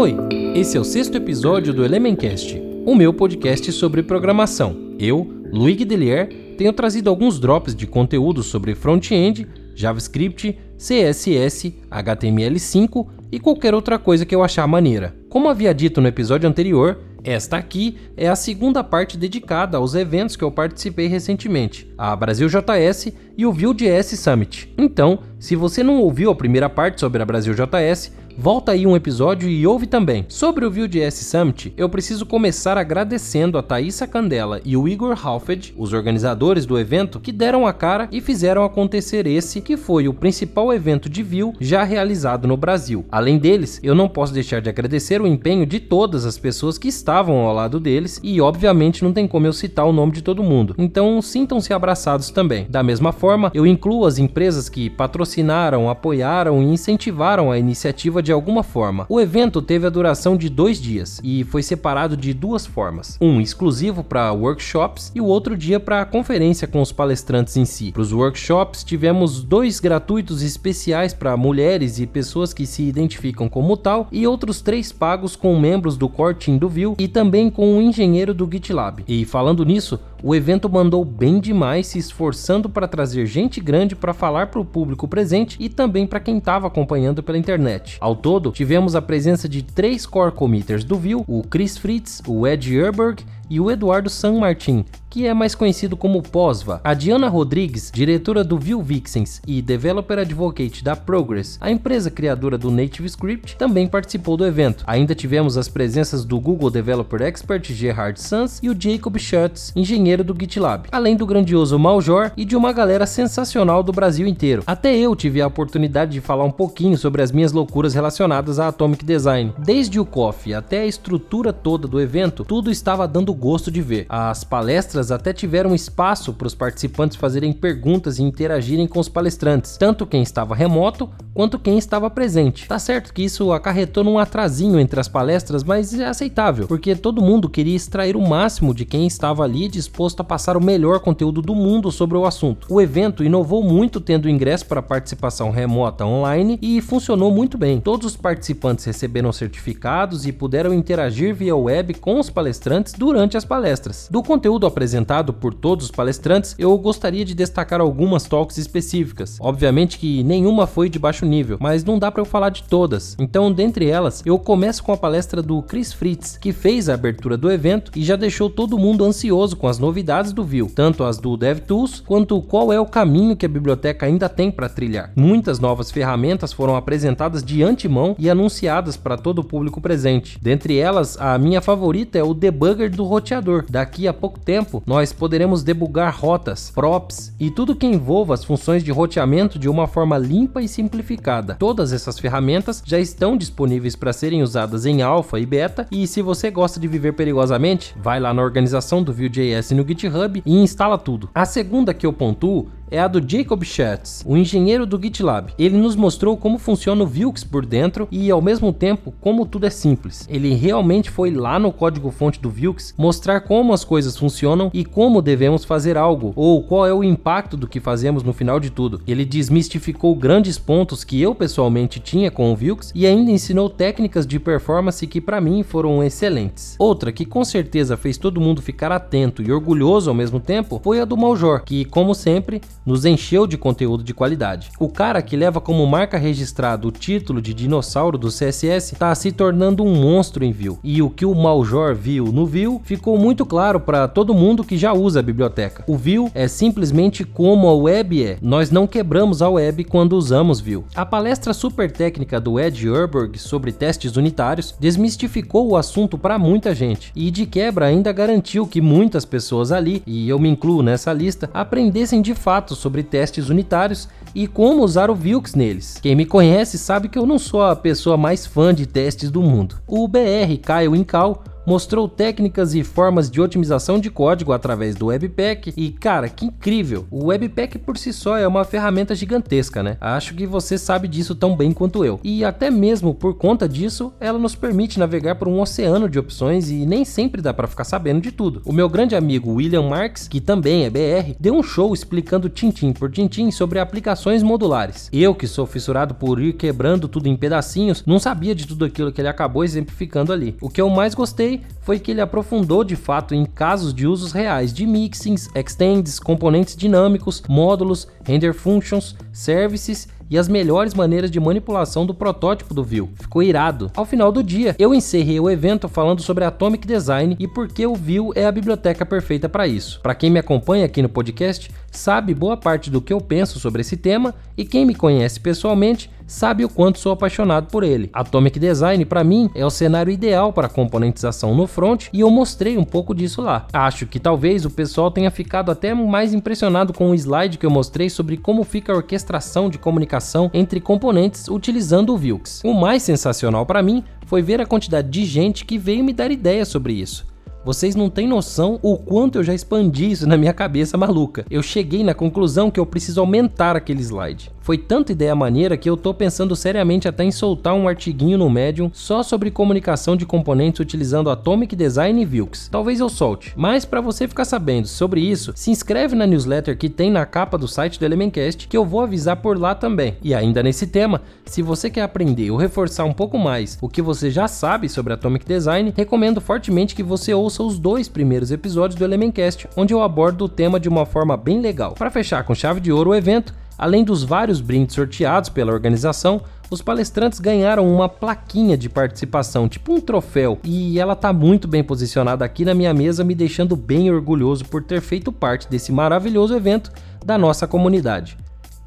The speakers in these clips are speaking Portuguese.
Oi, esse é o sexto episódio do Elementcast, o meu podcast sobre programação. Eu, Luigi Delier, tenho trazido alguns drops de conteúdo sobre front-end, JavaScript, CSS, HTML5 e qualquer outra coisa que eu achar maneira. Como havia dito no episódio anterior, esta aqui é a segunda parte dedicada aos eventos que eu participei recentemente, a Brasil JS e o Vue.js Summit. Então, se você não ouviu a primeira parte sobre a Brasil JS, volta aí um episódio e ouve também. Sobre o Vue.js Summit, eu preciso começar agradecendo a Thaisa Candela e o Igor Halfed, os organizadores do evento, que deram a cara e fizeram acontecer esse que foi o principal evento de Vue já realizado no Brasil. Além deles, eu não posso deixar de agradecer o empenho de todas as pessoas que estavam ao lado deles e obviamente não tem como eu citar o nome de todo mundo. Então sintam-se abraçados também. Da mesma forma, eu incluo as empresas que patrocinaram, apoiaram e incentivaram a iniciativa de de alguma forma. O evento teve a duração de dois dias e foi separado de duas formas: um exclusivo para workshops e o outro dia para conferência com os palestrantes em si. Para os workshops, tivemos dois gratuitos especiais para mulheres e pessoas que se identificam como tal, e outros três pagos com membros do core team do Vue e também com um engenheiro do GitLab. E falando nisso, o evento mandou bem demais, se esforçando para trazer gente grande para falar para o público presente e também para quem estava acompanhando pela internet. Ao todo, tivemos a presença de três core committers do Vue, o Chris Fritz, o Ed Herberg e o Eduardo San Martin, que é mais conhecido como POSVA. A Diana Rodrigues, diretora do Vue Vixens e Developer Advocate da Progress, a empresa criadora do Native Script, também participou do evento. Ainda tivemos as presenças do Google Developer Expert Gerhard Sanz e o Jacob Schutz, engenheiro do GitLab, além do grandioso Maljor e de uma galera sensacional do Brasil inteiro. Até eu tive a oportunidade de falar um pouquinho sobre as minhas loucuras relacionadas a Atomic Design. Desde o coffee até a estrutura toda do evento, tudo estava dando gosto de ver. As palestras até tiveram espaço para os participantes fazerem perguntas e interagirem com os palestrantes, tanto quem estava remoto quanto quem estava presente. Tá certo que isso acarretou num atrasinho entre as palestras, mas é aceitável, porque todo mundo queria extrair o máximo de quem estava ali disposto a passar o melhor conteúdo do mundo sobre o assunto. O evento inovou muito tendo ingresso para participação remota online e funcionou muito bem. Todos os participantes receberam certificados e puderam interagir via web com os palestrantes durante durante as palestras. Do conteúdo apresentado por todos os palestrantes, eu gostaria de destacar algumas talks específicas. Obviamente que nenhuma foi de baixo nível, mas não dá para eu falar de todas. Então, dentre elas, eu começo com a palestra do Chris Fritz, que fez a abertura do evento e já deixou todo mundo ansioso com as novidades do Vue, tanto as do DevTools quanto qual é o caminho que a biblioteca ainda tem para trilhar. Muitas novas ferramentas foram apresentadas de antemão e anunciadas para todo o público presente. Dentre elas, a minha favorita é o debugger do roteador. Daqui a pouco tempo, nós poderemos debugar rotas, props e tudo que envolva as funções de roteamento de uma forma limpa e simplificada. Todas essas ferramentas já estão disponíveis para serem usadas em alfa e beta, e se você gosta de viver perigosamente, vai lá na organização do Vue.js no GitHub e instala tudo. A segunda que eu pontuo é a do Jacob Schatz, o engenheiro do GitLab. Ele nos mostrou como funciona o Vilks por dentro e ao mesmo tempo como tudo é simples. Ele realmente foi lá no código-fonte do Vilks mostrar como as coisas funcionam e como devemos fazer algo, ou qual é o impacto do que fazemos no final de tudo. Ele desmistificou grandes pontos que eu pessoalmente tinha com o Vilks e ainda ensinou técnicas de performance que para mim foram excelentes. Outra que com certeza fez todo mundo ficar atento e orgulhoso ao mesmo tempo foi a do Maljor, que como sempre nos encheu de conteúdo de qualidade. O cara que leva como marca registrada o título de dinossauro do CSS está se tornando um monstro em Vue. E o que o Maljor viu no Vue ficou muito claro para todo mundo que já usa a biblioteca. O Vue é simplesmente como a web é. Nós não quebramos a web quando usamos Vue. A palestra super técnica do Ed Urberg sobre testes unitários desmistificou o assunto para muita gente e de quebra ainda garantiu que muitas pessoas ali, e eu me incluo nessa lista, aprendessem de fato sobre testes unitários e como usar o Vilks neles. Quem me conhece sabe que eu não sou a pessoa mais fã de testes do mundo. O BR Caio Incal mostrou técnicas e formas de otimização de código através do Webpack e, cara, que incrível! O Webpack por si só é uma ferramenta gigantesca, né? Acho que você sabe disso tão bem quanto eu. E até mesmo por conta disso, ela nos permite navegar por um oceano de opções e nem sempre dá para ficar sabendo de tudo. O meu grande amigo William Marks, que também é BR, deu um show explicando tintim por tintim sobre aplicações modulares. Eu, que sou fissurado por ir quebrando tudo em pedacinhos, não sabia de tudo aquilo que ele acabou exemplificando ali. O que eu mais gostei foi que ele aprofundou de fato em casos de usos reais de mixings, extends, componentes dinâmicos, módulos, render functions, services e as melhores maneiras de manipulação do protótipo do Vue. Ficou irado. Ao final do dia, eu encerrei o evento falando sobre Atomic Design e por que o Vue é a biblioteca perfeita para isso. Para quem me acompanha aqui no podcast, sabe boa parte do que eu penso sobre esse tema e quem me conhece pessoalmente sabe o quanto sou apaixonado por ele. Atomic Design, para mim, é o cenário ideal para componentização no front e eu mostrei um pouco disso lá. Acho que talvez o pessoal tenha ficado até mais impressionado com o slide que eu mostrei sobre como fica a orquestração de comunicação entre componentes utilizando o Vilks. O mais sensacional para mim foi ver a quantidade de gente que veio me dar ideias sobre isso. Vocês não têm noção o quanto eu já expandi isso na minha cabeça maluca. Eu cheguei na conclusão que eu preciso aumentar aquele slide. Foi tanta ideia maneira que eu tô pensando seriamente até em soltar um artiguinho no Medium só sobre comunicação de componentes utilizando Atomic Design e Vilks. Talvez eu solte, mas para você ficar sabendo sobre isso, se inscreve na newsletter que tem na capa do site do Elementcast que eu vou avisar por lá também. E ainda nesse tema, se você quer aprender ou reforçar um pouco mais o que você já sabe sobre Atomic Design, recomendo fortemente que você ouça ouça os dois primeiros episódios do Elementcast, onde eu abordo o tema de uma forma bem legal. Para fechar com chave de ouro o evento, além dos vários brindes sorteados pela organização, os palestrantes ganharam uma plaquinha de participação, tipo um troféu, e ela tá muito bem posicionada aqui na minha mesa, me deixando bem orgulhoso por ter feito parte desse maravilhoso evento da nossa comunidade.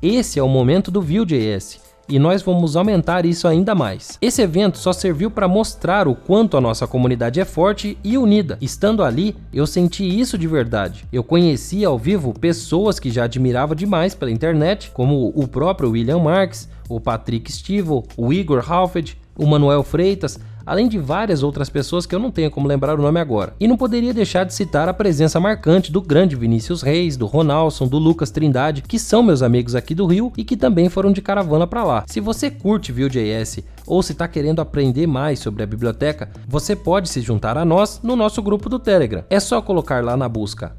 Esse é o momento do Vue.js e nós vamos aumentar isso ainda mais. Esse evento só serviu para mostrar o quanto a nossa comunidade é forte e unida. Estando ali, eu senti isso de verdade. Eu conheci ao vivo pessoas que já admirava demais pela internet, como o próprio William Marks, o Patrick Stivel, o Igor Halfed, o Manuel Freitas, além de várias outras pessoas que eu não tenho como lembrar o nome agora. E não poderia deixar de citar a presença marcante do grande Vinícius Reis, do Ronaldson, do Lucas Trindade, que são meus amigos aqui do Rio e que também foram de caravana para lá. Se você curte Vue.js ou se está querendo aprender mais sobre a biblioteca, você pode se juntar a nós no nosso grupo do Telegram. É só colocar lá na busca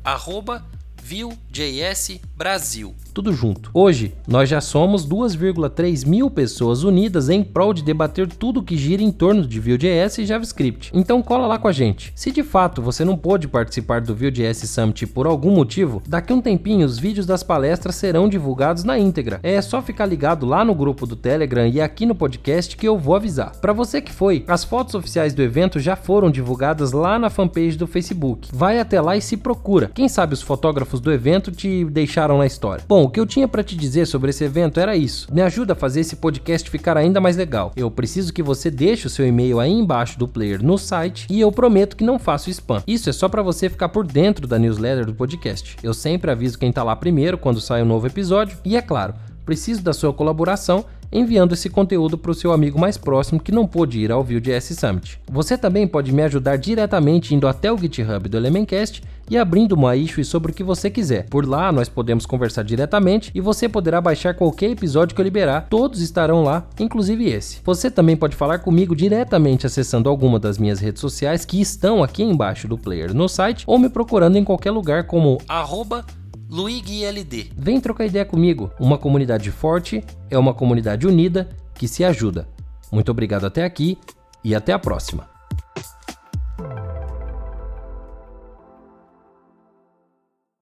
Vue.js Brasil. Tudo junto. Hoje, nós já somos 2,3 mil pessoas unidas em prol de debater tudo que gira em torno de Vue.js e JavaScript. Então cola lá com a gente. Se de fato você não pôde participar do Vue.js Summit por algum motivo, daqui um tempinho os vídeos das palestras serão divulgados na íntegra. É só ficar ligado lá no grupo do Telegram e aqui no podcast que eu vou avisar. Para você que foi, as fotos oficiais do evento já foram divulgadas lá na fanpage do Facebook. Vai até lá e se procura. Quem sabe os fotógrafos do evento te deixaram na história. Bom, o que eu tinha para te dizer sobre esse evento era isso. Me ajuda a fazer esse podcast ficar ainda mais legal. Eu preciso que você deixe o seu e-mail aí embaixo do player no site e eu prometo que não faço spam. Isso é só para você ficar por dentro da newsletter do podcast. Eu sempre aviso quem tá lá primeiro quando sai um novo episódio e é claro, preciso da sua colaboração enviando esse conteúdo para o seu amigo mais próximo que não pôde ir ao Vue.js Summit. Você também pode me ajudar diretamente indo até o GitHub do Elementcast e abrindo uma issue sobre o que você quiser. Por lá nós podemos conversar diretamente e você poderá baixar qualquer episódio que eu liberar, todos estarão lá, inclusive esse. Você também pode falar comigo diretamente acessando alguma das minhas redes sociais que estão aqui embaixo do player no site ou me procurando em qualquer lugar como arroba LuigLD. Vem trocar ideia comigo. Uma comunidade forte é uma comunidade unida que se ajuda. Muito obrigado até aqui e até a próxima.